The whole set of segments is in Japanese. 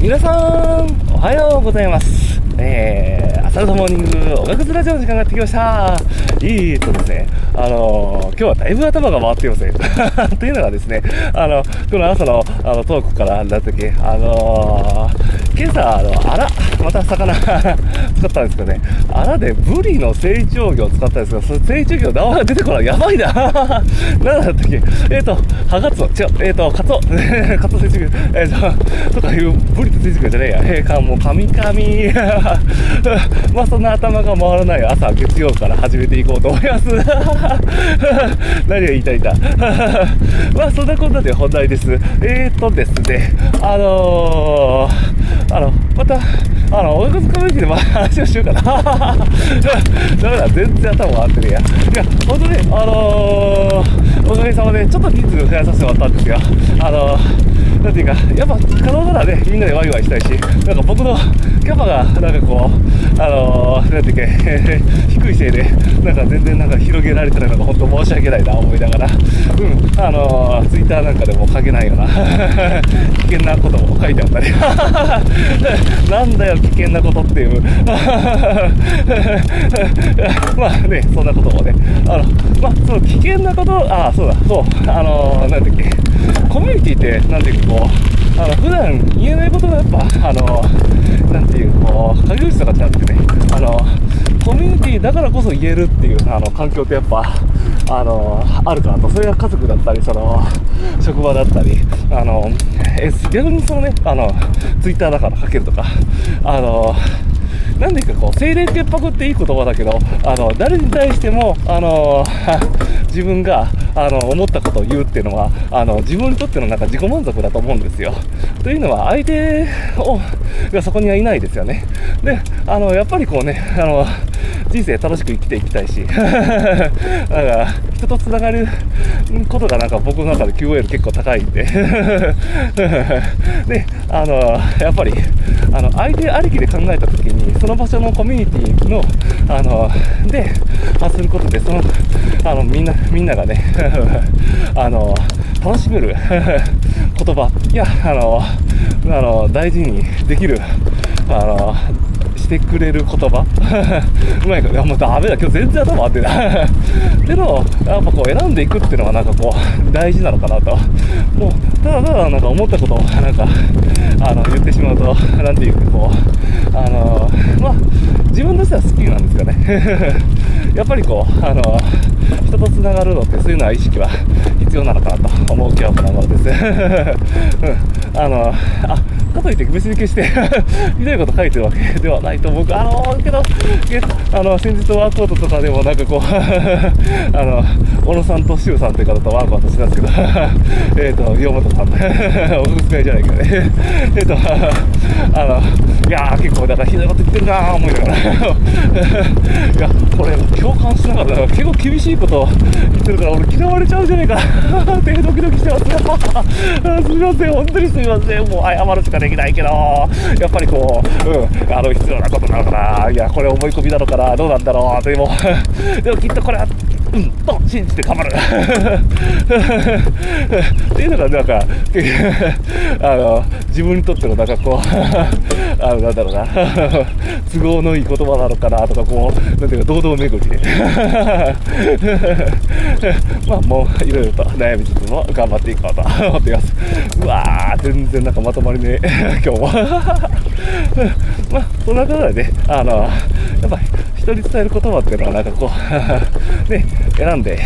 皆さん、おはようございます。えー、朝のモーニング、おがくずラジオの時間がやってきました。いいとですね、あのー今日はだいぶ頭が回っていますね。というのがですね、あの、この朝のあのトークからだったっけ、あのー今朝、あの、あら、また魚 使ったんですけどね、あらでブリの成長魚を使ったんですけど、その成長魚名前が出てこない。やばいな。何だったっけえっ、ー、と、ハガツオ、違う、えっ、ー、と、カツオ、カツオ成長魚、えっ、ー、と、とかいう、ブリと成長魚じゃねえや。えー、か、もう、カミカミ。まあ、そんな頭が回らない朝、月曜から始めていこうと思います。何が言いたいんだ。まあ、そんなこんなで本題です。えーとですね、あのー、あの、また、あの、おがくずコミュニティでまあ話をしようかな。ダ メだ、全然頭回ってねえや。いや、本当に、あのー、おかげさまで、ちょっと人数増やさせてもらったんですよ。あのー、なんていうか、やっぱ可能ならね、みんなでワイワイしたいし、なんか僕のキャパが、なんかこう、あのー、なんていうか、低いせいで、なんか全然なんか広げられてないのが本当申し訳ないな思いながら、うん、あのー、ターなんかでも書けないよな、危険なことも書いてあったり、なんだよ、危険なことっていう。まあね、そんなこともね、あの、まあ、その危険なこと、ああ、そうだ、そう、あのー、なんだっけ、コミュニティって、何ていうかこう、あの、普段言えないことがやっぱ、あの、なんていう、こう、影口とかじゃなくてね、あの、コミュニティだからこそ言えるっていう、あの、環境ってやっぱ、あの、あるかなと。それが家族だったり、その、職場だったり、あの、え、逆にそのね、あの、ツイッターだから書けるとか、あの、なんでかこう、精霊潔白っていい言葉だけど、あの、誰に対しても、あの、自分が、あの、思ったことを言うっていうのは、あの、自分にとってのなんか自己満足だと思うんですよ。というのは、相手を、がそこにはいないですよね。で、あの、やっぱりこうね、あの、人生楽しく生きていきたいし、なんか、人と繋がることがなんか僕の中で QOL 結構高いんで、で、あの、やっぱり、あの、相手ありきで考えたときに、その場所のコミュニティの、あの、で、発することで、その、あの、みんな、みんながね、あの、楽しめる言葉、いや、あの、あの、大事にできる、あの、してくれる言葉？うまいか、いや、もうダメだ、今日全然頭回ってない。ってのを、やっぱこう選んでいくっていうのがなんかこう、大事なのかなと。もう、ただただなんか思ったことをなんか、あの、言ってしまうと、なんていうかこう、あの、まあ、自分としては好きなんですよね。やっぱりこう、あの、人と繋がるのってそういうのは意識は必要なのかなと思う今日この頃です。うん。あの、あ、かといって別に決して ひどいこと書いてるわけではないと僕、あのけど、あの、先日ワークアウトとかでもなんかこう あの、小野さんと周さんという方とワークアウトしたんですけど えっと、岩本さん、お娘じゃないけどね。えっと、あの、いやー結構だからひどいこと言ってるなー思いながら。いや、これ共感しながら結構厳しいこと言ってるから俺嫌われちゃうんじゃないか。なってドキドキしてますすみません、本当にすみません、もう謝るしかできないけど、やっぱりこう、うん、あの、必要なことなのかな、いや、これ思い込みなのかな、どうなんだろう、でも、でもきっとこれは、うん、と信じて頑張る。っていうのが、なんか、あの、自分にとっての、なんかこう、あの、なんだろうな、都合のいい言葉なのかな、とか、こう、なんていうか、堂々巡り。まあ、もう、いろいろと悩みつつも頑張っていこうと思っています。うわ、全然なんかまとまりねえ、今日は。まあ、そんなことでね、あの、やっぱり人に伝える言葉っていうのはなんかこう、ね、選んで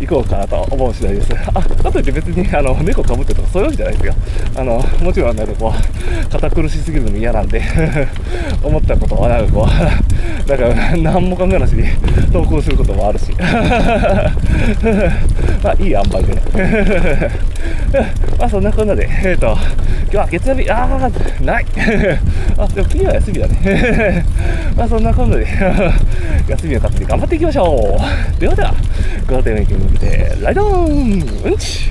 いこうかなと思う次第です。あ、かといって別にあの猫かぶってとかそういうわけじゃないですよ。あの、もちろんなんかこう、堅苦しすぎるのも嫌なんで 思ったことはなんかこう、なんか何も考えなしに投稿することもあるし、まあいい塩梅でね。まあそんなこんなで、えっ、ー、と、今日は月曜日、あー、ない。あ、でも次は休みだね。まあそんなこんなで、休みを勝って頑張っていきましょう。ではでは、ゴールデンウィークに向けて、ライドンうんち